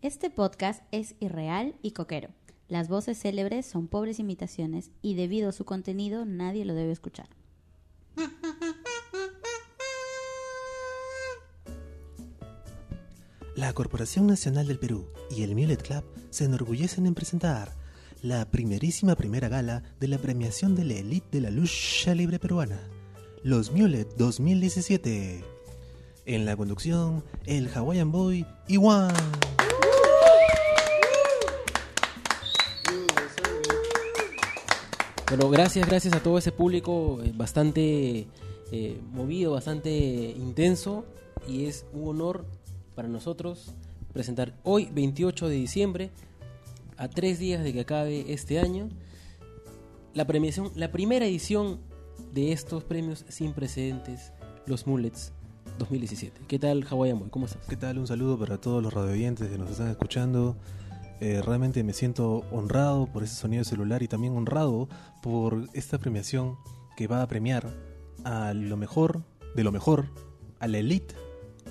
Este podcast es irreal y coquero. Las voces célebres son pobres imitaciones y debido a su contenido nadie lo debe escuchar. La Corporación Nacional del Perú y el Mulet Club se enorgullecen en presentar la primerísima primera gala de la premiación de la elite de la lucha libre peruana, los Mulet 2017. En la conducción, el Hawaiian Boy Iwan. Bueno, gracias, gracias a todo ese público eh, bastante eh, movido, bastante intenso y es un honor para nosotros presentar hoy, 28 de diciembre, a tres días de que acabe este año, la premiación, la primera edición de estos premios sin precedentes, los Mullets 2017. ¿Qué tal, Hawaiian Boy? ¿Cómo estás? ¿Qué tal? Un saludo para todos los radioyentes que nos están escuchando. Eh, realmente me siento honrado por ese sonido celular y también honrado por esta premiación que va a premiar a lo mejor de lo mejor, a la elite,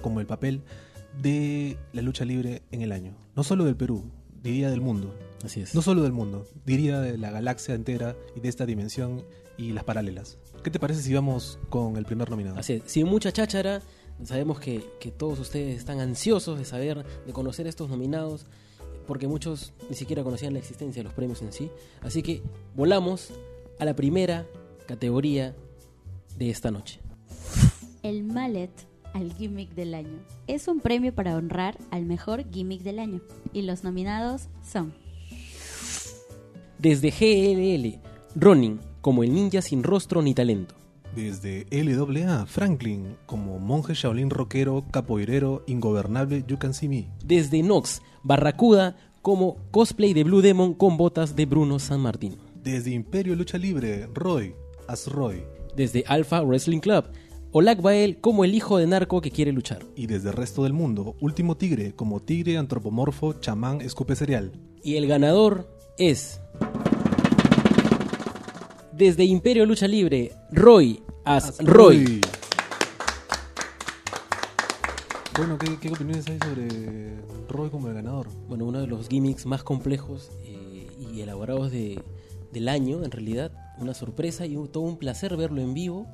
como el papel de la lucha libre en el año. No solo del Perú, diría del mundo. Así es. No solo del mundo, diría de la galaxia entera y de esta dimensión y las paralelas. ¿Qué te parece si vamos con el primer nominado? Así es. Sin mucha cháchara, sabemos que, que todos ustedes están ansiosos de saber, de conocer estos nominados, porque muchos ni siquiera conocían la existencia de los premios en sí. Así que volamos a la primera categoría de esta noche. El Mallet al Gimmick del Año. Es un premio para honrar al mejor gimmick del año. Y los nominados son Desde GLL, Ronin, como el ninja sin rostro ni talento. Desde LAA, Franklin, como monje Shaolin rockero, capoeirero, ingobernable, you can see me. Desde Nox, Barracuda, como cosplay de Blue Demon con botas de Bruno San Martín. Desde Imperio Lucha Libre, Roy, as Roy. Desde Alpha Wrestling Club, Olak Bael como el hijo de narco que quiere luchar. Y desde el resto del mundo, Último Tigre, como tigre antropomorfo, chamán, escupe cereal. Y el ganador es. Desde Imperio Lucha Libre, Roy as Roy. Bueno, ¿qué, qué opiniones hay sobre Roy como el ganador? Bueno, uno de los gimmicks más complejos eh, y elaborados de, del año, en realidad. Una sorpresa y un- todo un placer verlo en vivo.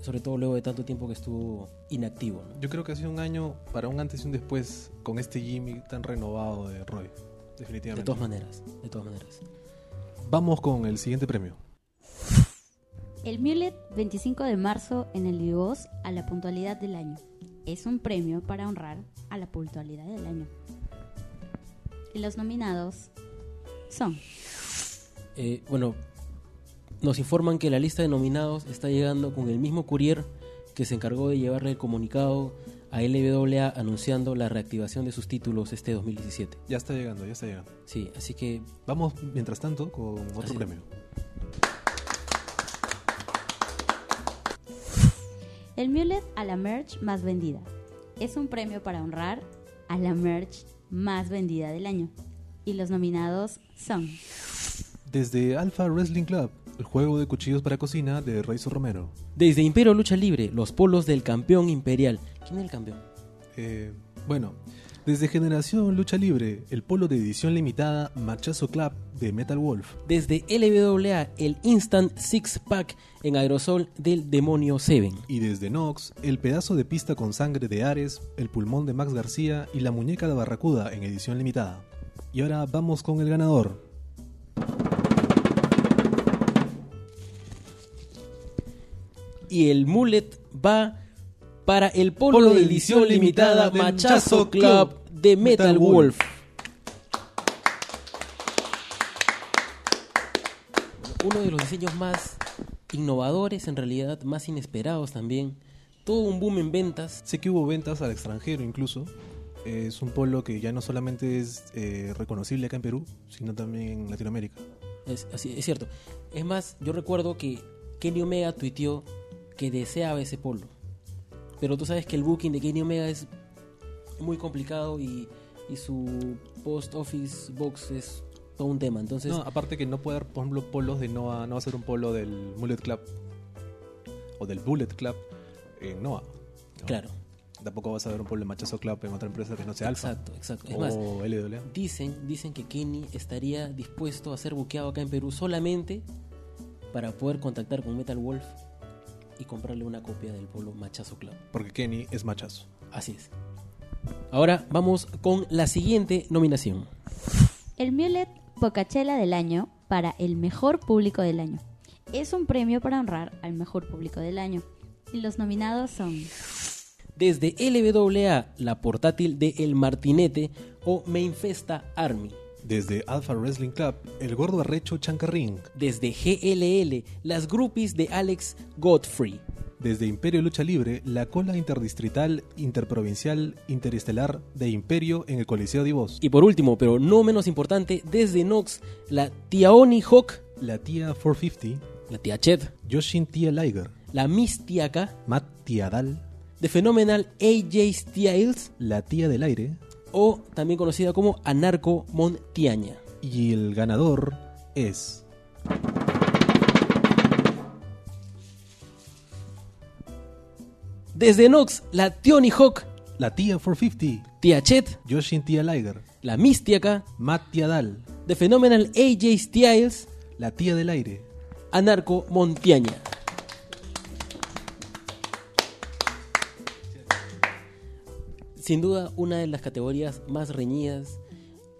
Sobre todo luego de tanto tiempo que estuvo inactivo. ¿no? Yo creo que ha sido un año para un antes y un después con este gimmick tan renovado de Roy. Definitivamente. De todas maneras, de todas maneras. Vamos con el siguiente premio. El Mulet 25 de marzo en el Vivos a la puntualidad del año. Es un premio para honrar a la puntualidad del año. Y los nominados son Eh, bueno, nos informan que la lista de nominados está llegando con el mismo courier que se encargó de llevarle el comunicado a LWA anunciando la reactivación de sus títulos este 2017. Ya está llegando, ya está llegando. Sí, así que Vamos, mientras tanto, con otro Así. premio. El Mulet a la merch más vendida. Es un premio para honrar a la merch más vendida del año. Y los nominados son Desde Alpha Wrestling Club, el juego de cuchillos para cocina de Raizo Romero. desde Imperio Lucha Libre, los polos del campeón imperial. ¿Quién es el campeón? Eh, bueno, desde Generación Lucha Libre, el polo de edición limitada Machazo Club de Metal Wolf. Desde LWA, el Instant Six Pack en aerosol del Demonio 7. Y desde Nox, el pedazo de pista con sangre de Ares, el pulmón de Max García y la muñeca de Barracuda en edición limitada. Y ahora vamos con el ganador. y el mullet va para el polo, de edición limitada Machazo Club de Metal, Metal Wolf. Wolf. Uno de los diseños más innovadores, en realidad, más inesperados también. Todo un boom en ventas. Sé que hubo ventas al extranjero incluso. Es un polo que ya no solamente es eh, reconocible acá en Perú, sino también en Latinoamérica. Es, así, es cierto. Es más, yo recuerdo que Kenny Omega tuiteó que deseaba ese polo. Pero tú sabes que el booking de Kenny Omega es muy complicado y, y su post office box es todo un tema. Entonces, No, aparte que no puede haber, por ejemplo, polos de Noah, no va a ser un polo del Mullet Club o del Bullet Club en Noah. ¿no? claro. Tampoco vas a ver un pueblo de machazo club en otra empresa que no sea Alfa Exacto, exacto. Es o más, LWA. dicen, dicen que Kenny estaría dispuesto a ser buqueado acá en Perú solamente para poder contactar con Metal Wolf y comprarle una copia del pueblo Machazo Club. Porque Kenny es machazo. Así es. Ahora vamos con la siguiente nominación. El Mulet Pocachela del año para el mejor público del año. Es un premio para honrar al mejor público del año. Y los nominados son Desde LWA, la portátil de El Martinete o Mainfesta Army. Desde Alpha Wrestling Club, el gordo arrecho Chancarring. Desde GLL, las groupies de Alex Godfrey. Desde Imperio Lucha Libre, la cola interdistrital, interprovincial, interestelar de Imperio en el Coliseo de Voz. Y por último, pero no menos importante, desde Nox, la Tiaoni Hawk, La tía 450, la tía Ched, Yoshin Tia Liger, la Miss Tiaka, Matt Tiadal, The Phenomenal AJ Styles. La tía del aire, o también conocida como Anarco Montiaña. y el ganador es Desde Nox, la Tioni Hawk, la tía 450, Tia Chet, Yoshin Tia Liger, la Miss Tiaka, Matt Tiadal, The Phenomenal AJ Styles, la tía del aire, Anarco Montiaña. Sin duda, una de las categorías más reñidas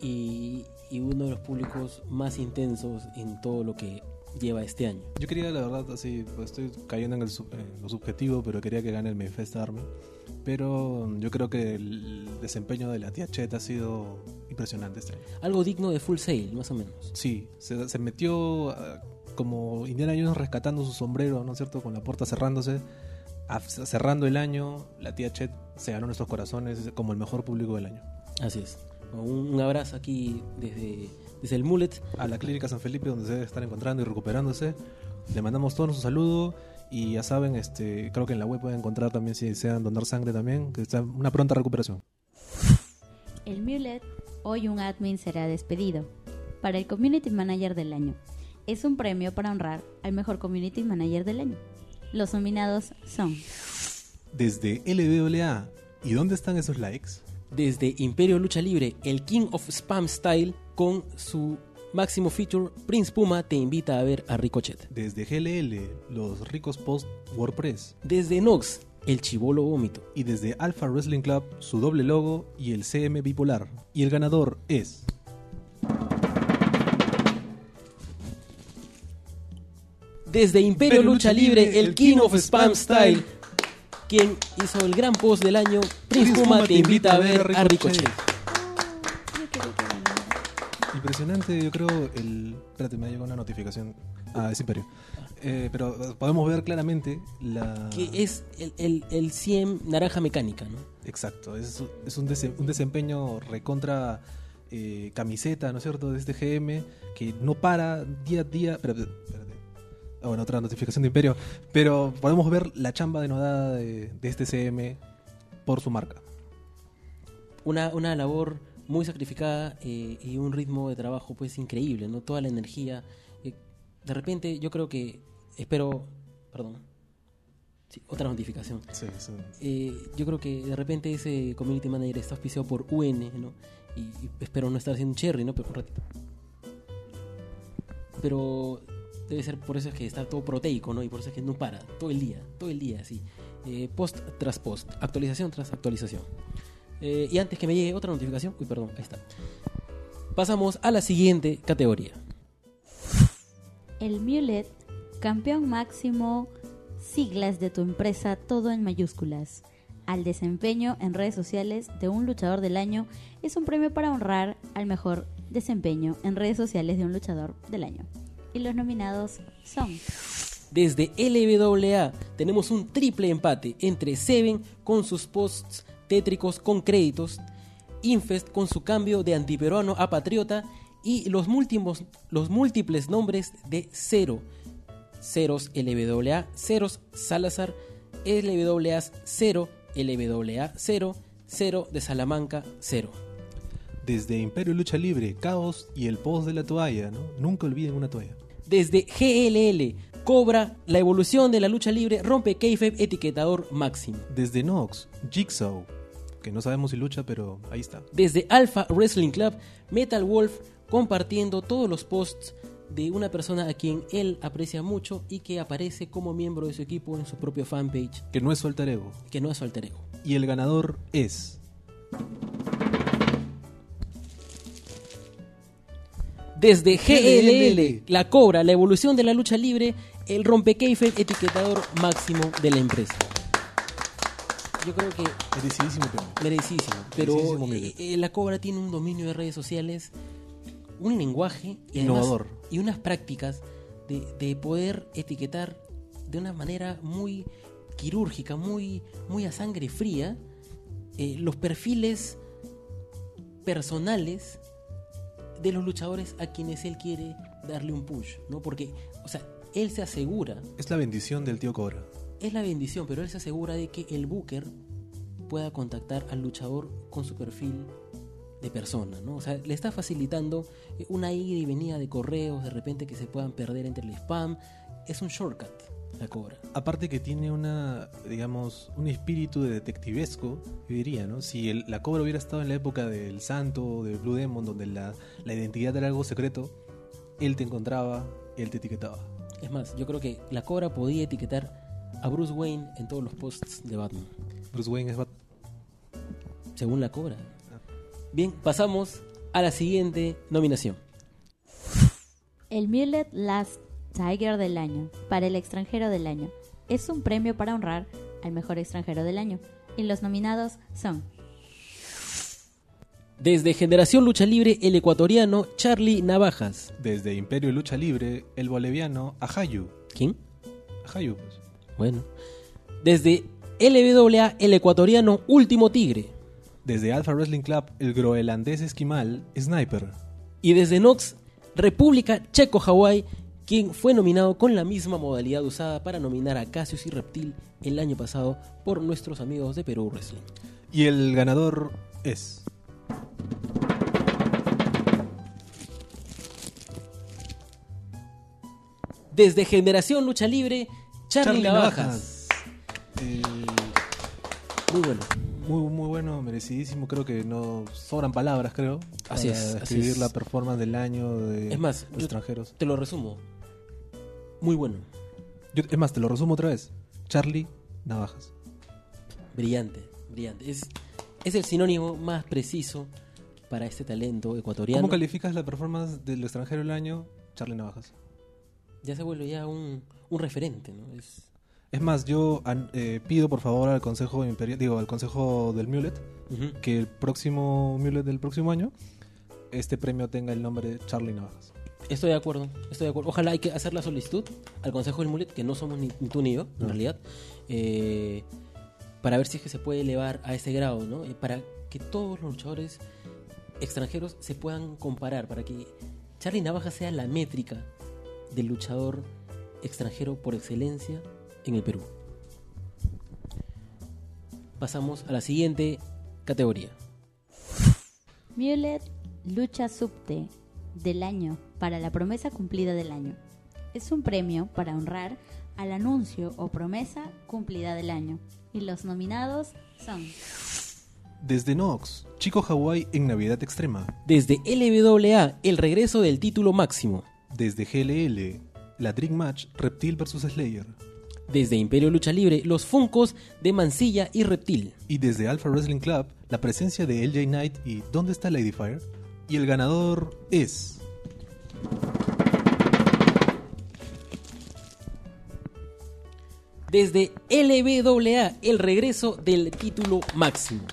y, y uno de los públicos más intensos en todo lo que lleva este año. Yo quería, la verdad, así, pues, estoy cayendo en, el en lo subjetivo, pero quería que gane el Manifest Army. Pero yo creo que el desempeño de la tía Chet ha sido impresionante este año. Algo digno de Full Sail, más o menos. Sí, se, se metió ah, como Indiana Jones rescatando su sombrero, ¿no es cierto? Con la puerta cerrándose. Cerrando el año, la tía Chet se ganó nuestros corazones como el mejor público del año. Así es. Un, abrazo aquí desde, desde el Mullet. A la Clínica San Felipe, donde se debe estar encontrando y recuperándose. Le mandamos todos nuestro saludo. Y ya saben, este, creo que en la web pueden encontrar también si desean donar sangre también, que está una pronta recuperación. el Mulet. Hoy un admin será despedido para el Community Manager del año. Es un premio para honrar al mejor Community Manager del año. Los nominados son Desde LWA, ¿y dónde están esos likes? Desde Imperio Lucha Libre, el King of Spam Style con su máximo feature, Prince Puma te invita a ver a Ricochet. Desde GLL, los ricos post WordPress. Desde Nox, el Chivolo Vómito. Y desde Alpha Wrestling Club, su doble logo y el CM bipolar. Y el ganador es. Desde Imperio Lucha Libre, el King of Spam Style, quien hizo el gran post del año, Prince Puma te invita a ver a Ricochet. Impresionante, yo creo. El. Espérate, me llegó una notificación. Ah, es Imperio. Eh, pero eh, podemos ver claramente la. Que es el, el, el 100 naranja mecánica, ¿no? Exacto, es, es un, dese- un desempeño recontra eh, camiseta, ¿no es cierto?, de este GM que no para día a día. Espérate. Bueno, otra notificación de Imperio. Pero podemos ver la chamba denodada de, de este CM por su marca. una, una labor muy sacrificada eh, y un ritmo de trabajo pues increíble, ¿no? Toda la energía. eh, de repente yo creo que, espero, perdón, sí, otra notificación. Sí, sí. Eh, yo creo que de repente ese community manager está auspiciado por UN, ¿no? Y, y espero no estar haciendo un cherry, ¿no? Pero un ratito. Pero debe ser por eso es que está todo proteico, ¿no? Y por eso es que no para, todo el día, todo el día, así. Eh, post tras post, actualización tras actualización. Eh, y antes que me llegue otra notificación, uy, perdón, ahí está. Pasamos a la siguiente categoría. el Mulet, campeón máximo, siglas de tu empresa, todo en mayúsculas. Al desempeño en redes sociales de un luchador del año es un premio para honrar al mejor desempeño en redes sociales de un luchador del año. Y los nominados son Desde LWA tenemos un triple empate entre Seven con sus posts tétricos con créditos, Infest con su cambio de antiperuano a patriota y los múltiples, los múltiples nombres de Cero. Ceros LWA, Ceros Salazar, LWA 0, LWA 0, 0 de Salamanca 0. Desde Imperio Lucha Libre, Caos y el post de la toalla, ¿no? Nunca olviden una toalla. Desde GLL, Cobra, la evolución de la lucha libre, rompe kayfabe, etiquetador máximo. Desde Nox, Jigsaw, que no sabemos si lucha, pero ahí está. Desde Alpha Wrestling Club, Metal Wolf compartiendo todos los posts de una persona a quien él aprecia mucho y que aparece como miembro de su equipo en su propio fanpage, Que no es su alter ego. que no es su alter ego. Y el ganador es. Desde GLL, la Cobra, la evolución de la lucha libre, el rompekeife etiquetador máximo de la empresa. Yo creo que Merecidísimo premio. merecidísimo, pero Merecidísimo, eh, eh, la Cobra tiene un dominio de redes sociales, un lenguaje y además- Innovador. y unas prácticas de, de poder etiquetar de una manera muy quirúrgica, muy, muy a sangre fría, eh, los perfiles personales de los luchadores a quienes él quiere darle un push, ¿no? Porque, o sea, él se asegura, Es la bendición del tío Cobra. es la bendición, pero él se asegura de que el booker pueda contactar al luchador con su perfil de persona, ¿no? O sea, le está facilitando una ida y venida de correos, de repente que se puedan perder entre el spam. Es un shortcut, la cobra. Aparte que tiene una, digamos, un espíritu de detectivesco, yo diría, ¿no? Si el- la cobra hubiera estado en la época del santo, de Blue Demon, donde la, la identidad era algo secreto, él te encontraba, él te etiquetaba. Es más, yo creo que la cobra podía etiquetar a Bruce Wayne en todos los posts de Batman, Bruce Wayne es Bat- según la cobra. Bien, pasamos a la siguiente nominación. El Mulet Last Tiger del año para el extranjero del año es un premio para honrar al mejor extranjero del año. Y los nominados son Desde Generación Lucha Libre, el ecuatoriano Charlie Navajas. Desde Imperio de Lucha Libre, el boliviano Ajayu. ¿Quién? Ajayu, pues. Bueno. Desde LWA, el ecuatoriano Último Tigre. Desde Alpha Wrestling Club, el groenlandés esquimal Sniper. Y desde Nox, República Checo Hawái, quien fue nominado con la misma modalidad usada para nominar a Cassius y Reptil el año pasado por nuestros amigos de Perú Wrestling. Y el ganador es. Desde Generación Lucha Libre, Charlie, Navajas. Eh, Muy bueno. muy, muy bueno, merecidísimo. Creo que no sobran palabras, creo. Así para es, así describir es. la performance del año de Es más, los extranjeros. Te lo resumo. Muy bueno. Yo- es más, te lo resumo otra vez. Charlie Navajas. Brillante, brillante. Es, es el sinónimo más preciso para este talento ecuatoriano. ¿Cómo calificas la performance del extranjero del año? Charlie Navajas. ya se vuelve ya un, un referente, ¿no? Es, Es más, yo eh, pido por favor al Consejo Imperial, digo, al Consejo del Mulet, que el próximo Mulet del próximo año, este premio tenga el nombre de Charlie Navajas. Estoy de acuerdo, estoy de acuerdo. Ojalá hay que hacer la solicitud al Consejo del Mulet, que no somos ni, tú ni yo, en No. realidad, eh, para ver si es que se puede elevar a ese grado, ¿no? Eh, para que todos los luchadores extranjeros se puedan comparar, para que Charlie Navaja sea la métrica del luchador extranjero por excelencia en el Perú. Pasamos a la siguiente categoría. Mulet Lucha Subte del año para la promesa cumplida del año. Es un premio para honrar al anuncio o promesa cumplida del año. Y los nominados son Desde Nox, Chico Hawái en Navidad Extrema. Desde LWA, el regreso del título máximo. Desde GLL, la Dream Match Reptil vs Slayer. Desde Imperio Lucha Libre, los Funcos de Mancilla y Reptil. Y desde Alpha Wrestling Club, la presencia de LJ Knight y ¿Dónde está Ladyfire? Y el ganador es. Desde LWA, el regreso del título máximo.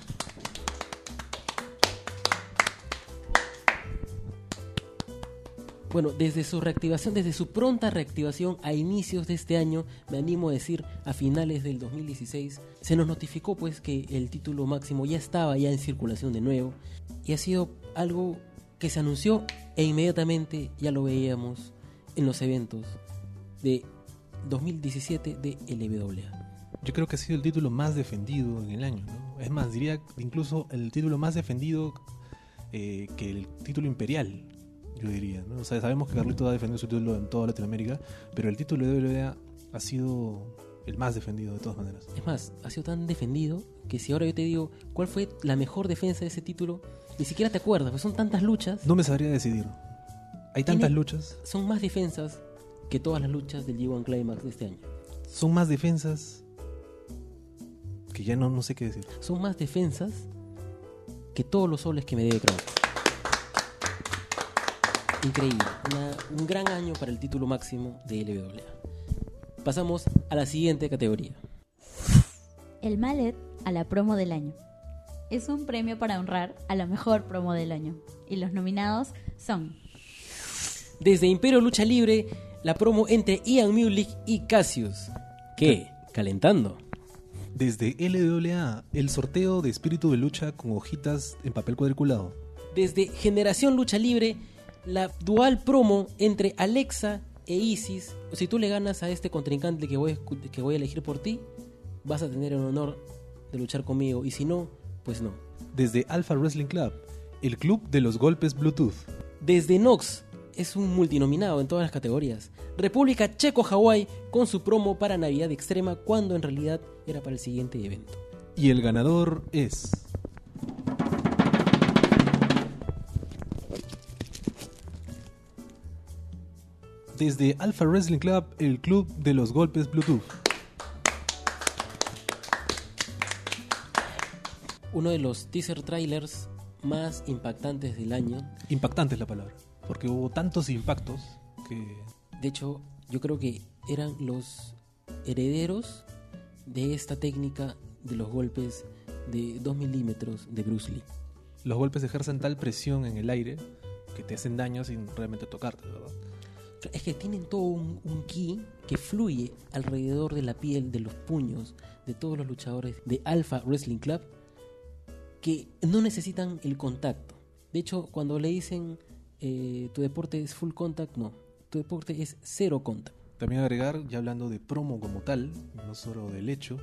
Bueno, desde su reactivación, desde su pronta reactivación a inicios de este año, me animo a decir a finales del 2016, se nos notificó pues que el título máximo ya estaba ya en circulación de nuevo y ha sido algo que se anunció e inmediatamente ya lo veíamos en los eventos de 2017 de LWA. Yo creo que ha sido el título más defendido en el año. ¿no? Es más, diría incluso el título más defendido eh, que el título imperial. Yo diría. ¿no? O sea, sabemos que Carlito ha defendido su título en toda Latinoamérica, pero el título de WWE ha sido el más defendido de todas maneras. Es más, ha sido tan defendido que si ahora yo te digo cuál fue la mejor defensa de ese título, ni siquiera te acuerdas, pues son tantas luchas. No me sabría decidir. Hay tantas Tiene- luchas, Son más defensas que todas las luchas del G1 Climax de este año. son más defensas que ya no, no sé qué decir. Son más defensas que todos los soles que me debe Crown. Increíble. Una- un gran año para el título máximo de LWA. Pasamos a la siguiente categoría. El Mallet a la promo del año. Es un premio para honrar a la mejor promo del año. Y los nominados son Desde Imperio Lucha Libre, la promo entre Ian Mulick y Cassius. ¿Qué? ¿Calentando? Desde LWA, el sorteo de espíritu de lucha con hojitas en papel cuadriculado. Desde Generación Lucha Libre, la dual promo entre Alexa e Isis. Si tú le ganas a este contrincante que voy, que voy a elegir por ti, vas a tener el honor de luchar conmigo. Y si no, pues no. Desde Alpha Wrestling Club, el club de los golpes Bluetooth. Desde Nox, es un multinominado en todas las categorías. República Checo-Hawái con su promo para Navidad Extrema cuando en realidad era para el siguiente evento. Y el ganador es... Desde Alpha Wrestling Club, el club de los golpes Bluetooth. Uno de los teaser trailers más impactantes del año. Impactante es la palabra, porque hubo tantos impactos que... De hecho, yo creo que eran los herederos de esta técnica de los golpes de 2 milímetros de Bruce Lee. Los golpes ejercen tal presión en el aire que te hacen daño sin realmente tocarte, ¿verdad? Es que tienen todo un, un ki que fluye alrededor de la piel, de los puños, de todos los luchadores de Alpha Wrestling Club que no necesitan el contacto. De hecho, cuando le dicen eh, tu deporte es full contact, no. Tu deporte es cero contact. También agregar, ya hablando de promo como tal, no solo del hecho,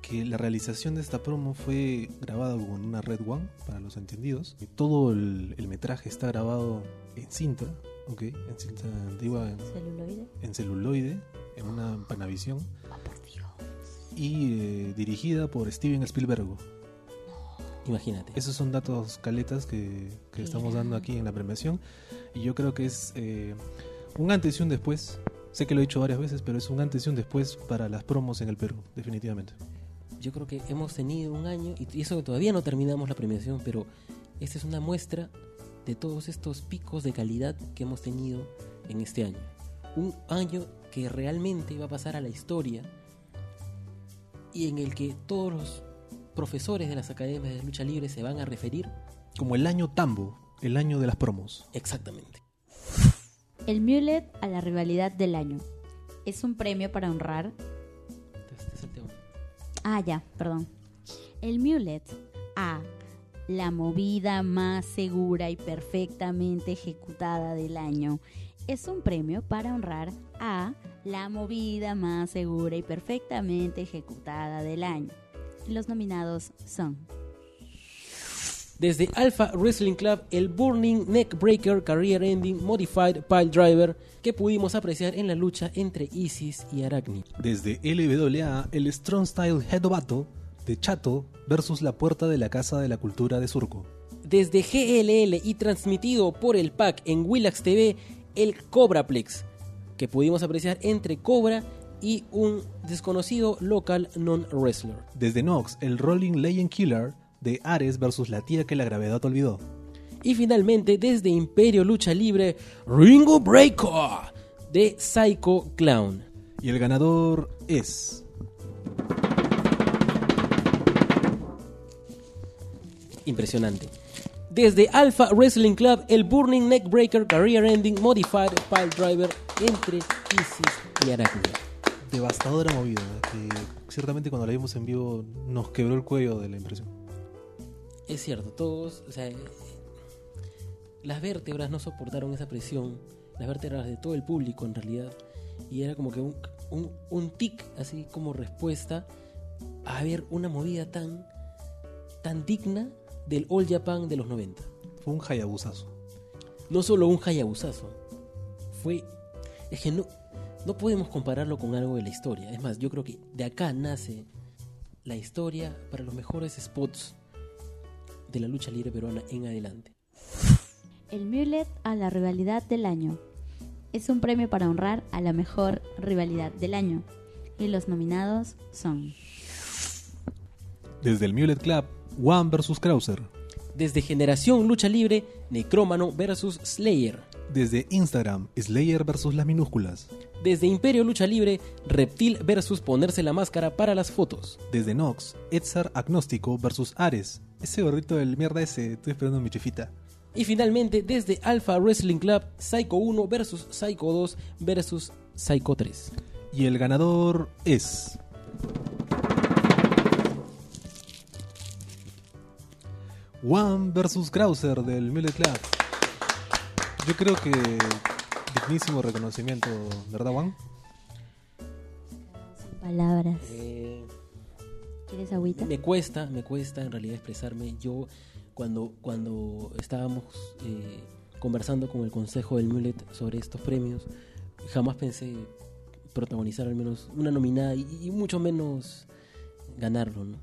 que la realización de esta promo fue grabada con una Red One, para los entendidos. Todo el, el metraje está grabado en cinta, ¿ok? En cinta antigua, en, celuloide. en celuloide, en una Panavision, y eh, dirigida por Steven Spielberg. Imagínate. Esos son datos caletas que, que estamos dando aquí en la premiación. Y yo creo que es eh, un antes y un después. Sé que lo he dicho varias veces, pero es un antes y un después para las promos en el Perú, definitivamente. Yo creo que hemos tenido un año, y eso que todavía no terminamos la premiación, pero esta es una muestra de todos estos picos de calidad que hemos tenido en este año. Un año que realmente va a pasar a la historia y en el que todos los profesores de las academias de lucha libre se van a referir Como el año Tambo, el año de las promos. exactamente. El Mulet a la rivalidad del año. Es un premio para honrar. Este es el tema. Ah, ya, perdón. El Mulet a la movida más segura y perfectamente ejecutada del año. Es un premio para honrar a la movida más segura y perfectamente ejecutada del año. Los nominados son Desde Alpha Wrestling Club, el Burning Neckbreaker Career Ending Modified Pile Driver que pudimos apreciar en la lucha entre Isis y Arachne. Desde LWA, el Strong Style Head Battle de Chato versus la puerta de la Casa de la Cultura de Surco. Desde GLL y transmitido por el PAC en Willax TV, el Cobraplex, que pudimos apreciar entre Cobra y un desconocido local non-wrestler. Desde Nox, el Rolling Legend Killer de Ares versus la tía que la gravedad olvidó. Y finalmente, desde Imperio Lucha Libre, Ringo Breaker de Psycho Clown. Y el ganador es... Impresionante. Desde Alpha Wrestling Club, el Burning Neckbreaker Career Ending Modified Pile Driver entre Isis y Arachne. devastadora movida que ciertamente cuando la vimos en vivo nos quebró el cuello de la impresión. Es cierto, todos, o sea, eh, las vértebras no soportaron esa presión, las vértebras de todo el público en realidad, y era como que un, un, un tic así como respuesta a ver una movida tan, tan digna del All Japan de los 90. Fue un hayabusazo. no solo un Hayabusazo, fue... Es que no, no podemos compararlo con algo de la historia. Es más, yo creo que de acá nace la historia para los mejores spots de la lucha libre peruana en adelante. El Mulet a la rivalidad del año. Es un premio para honrar a la mejor rivalidad del año. Y los nominados son Desde el Mulet Club, One vs. Krauser. Desde Generación Lucha Libre, Necrómano vs Slayer. Desde Instagram, Slayer vs. las minúsculas. Desde Imperio Lucha Libre, Reptil vs Ponerse la Máscara para las fotos. Desde Nox, Etzar Agnóstico vs. Ares. Ese gordito del mierda ese, estoy esperando mi chifita. Y finalmente, desde Alpha Wrestling Club, Psycho 1 vs Psycho 2 vs Psycho 3. Y el ganador es. One vs. Krauser del Mulet Club. Yo creo que dignísimo reconocimiento, ¿verdad, Juan? Sin palabras. Eh, ¿Quieres agüita? me cuesta, me cuesta en realidad expresarme. Yo, cuando, cuando estábamos eh, conversando con el consejo del Mulet sobre estos premios, jamás pensé protagonizar al menos una nominada y, y mucho menos ganarlo, ¿no?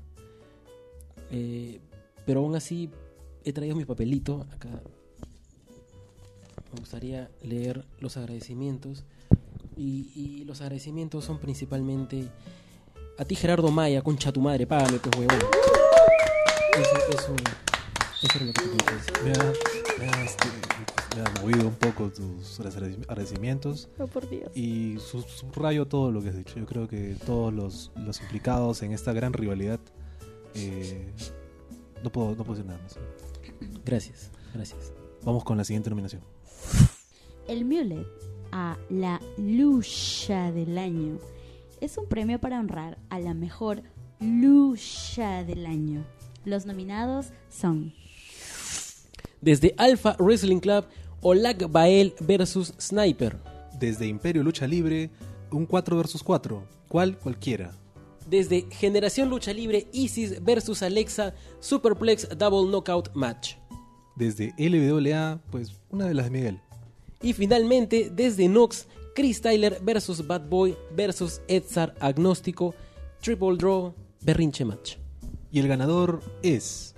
Eh, pero aún así he traído mi papelito acá. Me gustaría leer los agradecimientos y, y los agradecimientos son principalmente a ti Gerardo Maya, concha tu madre, págame pues huevón. Eso, eso, eso es lo que te. Me ha, me ha, este, me ha movido un poco tus agradecimientos Oh, por Dios. y su- subrayo todo lo que has dicho. Yo creo que todos los, los implicados en esta gran rivalidad. eh, no, puedo, no puedo decir nada más. Gracias, gracias. Vamos con la siguiente nominación. El Mulet a la lucha del año es un premio para honrar a la mejor lucha del año. Los nominados son Desde Alpha Wrestling Club, Olag Bael versus Sniper. Desde Imperio Lucha Libre, un 4 vs 4. ¿Cuál? Cualquiera. Desde Generación Lucha Libre, Isis versus Alexa, Superplex Double Knockout Match. Desde LWA, pues una de las de Miguel. Y finalmente, desde Nox, Chris Tyler versus Bad Boy versus Edsar Agnóstico, Triple Draw, Berrinche Match. Y el ganador es.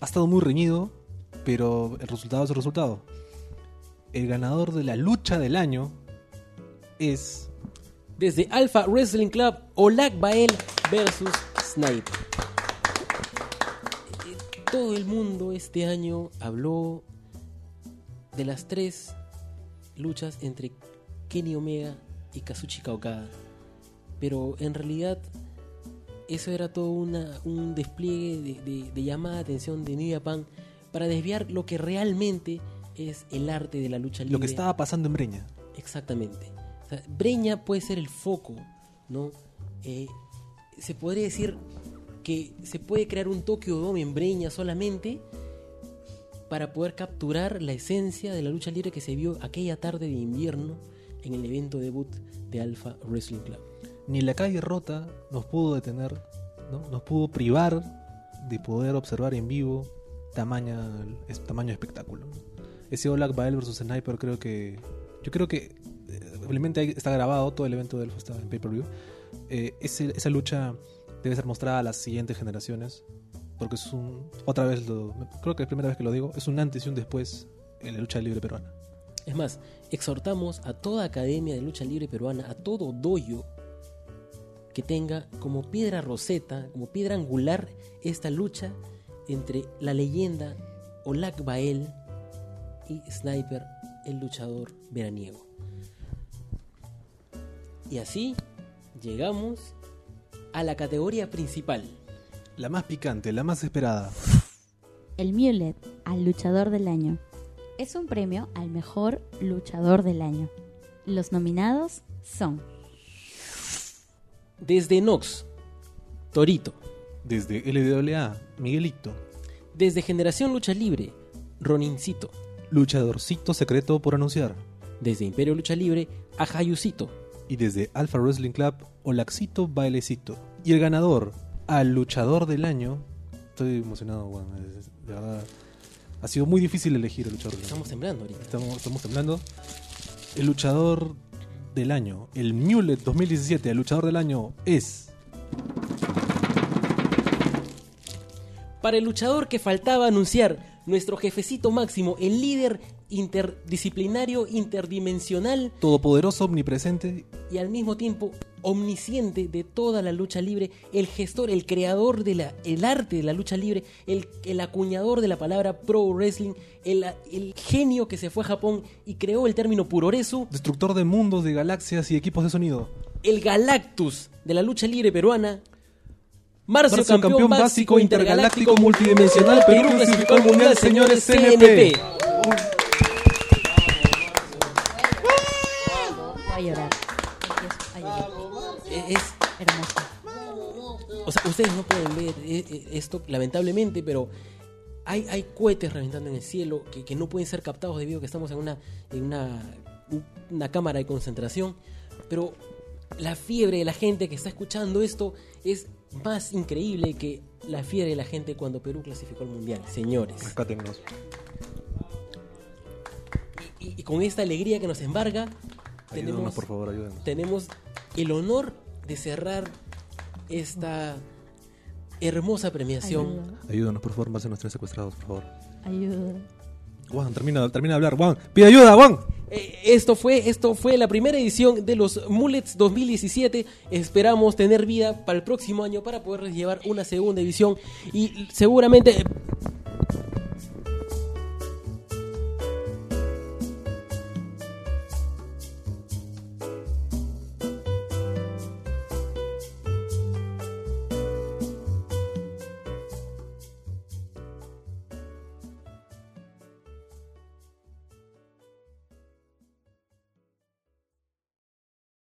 Ha estado muy reñido, pero el resultado es el resultado. El ganador de la lucha del año es. Desde Alpha Wrestling Club, Olag Bael versus Sniper. Eh, Todo el mundo este año habló de las tres luchas entre Kenny Omega y Kazuchika Okada. Pero en realidad eso era todo una- un despliegue de, de- de llamada de atención de New Japan para desviar lo que realmente es el arte de la lucha libre. Lo que estaba pasando en Breña. Exactamente. Breña puede ser el foco, ¿no? Eh, se podría decir que se puede crear un Tokyo Dome en Breña solamente para poder capturar la esencia de la lucha libre que se vio aquella tarde de invierno en el evento debut de Alpha Wrestling Club. Ni la calle rota nos pudo detener, ¿no? nos pudo privar de poder observar en vivo tamaña, tamaño espectáculo. Ese Olak Bael vs Sniper creo que... Yo creo que eh, obviamente está grabado, todo el evento del está en pay-per-view. Eh, esa lucha debe ser mostrada a las siguientes generaciones, porque es un... Otra vez, lo, creo que es la primera vez que lo digo, es un antes y un después en la lucha libre peruana. Es más, exhortamos a toda academia de lucha libre peruana, a todo doyo que tenga como piedra roseta, como piedra angular esta lucha entre la leyenda Olak Bael y Sniper, el luchador veraniego. Y así llegamos a la categoría principal. La más picante, la más esperada. el Mulet al luchador del año. Es un premio al mejor luchador del año. Los nominados son Desde Nox, Torito. Desde LWA, Miguelito. Desde Generación Lucha Libre, Ronincito. Luchadorcito secreto por anunciar. Desde Imperio Lucha Libre, Ajayucito. Y desde Alpha Wrestling Club, Olaxito Bailecito. Y el ganador al luchador del año estoy emocionado, Juan. Es- De verdad, ha sido muy difícil elegir el luchador del año. Estamos temblando ahorita. Estamos, estamos temblando. El luchador del año, el Mulet 2017, el luchador del año es. Para el luchador que faltaba anunciar, nuestro jefecito máximo, el líder interdisciplinario, interdimensional Todopoderoso, omnipresente. y al mismo tiempo omnisciente de toda la lucha libre, el gestor, el creador del el arte de la lucha libre, el, el acuñador de la palabra pro wrestling, el, el genio que se fue a Japón y creó el término puroresu, Destructor de mundos, de galaxias y equipos de sonido. el Galactus de la lucha libre peruana. Marcio, Marcio, campeón, básico, intergaláctico, multidimensional, Perú clasificó al mundial, señores CNP. Voy a llorar. Empiezo a llorar. Es, Hermoso. O sea, ustedes no pueden ver eh, eh, esto, lamentablemente, pero hay, hay cohetes reventando en el cielo que, que no pueden ser captados debido a que estamos en una, en una, una cámara de concentración. Pero la fiebre de la gente que está escuchando esto es más increíble que la fiebre de la gente cuando Perú clasificó al Mundial, señores. Rescátennos. Y, y con esta alegría que nos embarga, Ayúdanos, tenemos, por favor, ayúdanos. tenemos el honor de cerrar esta hermosa premiación. Ayuda. Ayúdanos, por favor, más de nuestros secuestrados, por favor. Ayuda. Juan, termina, termina de hablar. Juan, pide ayuda, Juan. Eh, Esto fue, esto fue la primera edición de los Mullets 2017. Esperamos tener vida para el próximo año para poder llevar una segunda edición y seguramente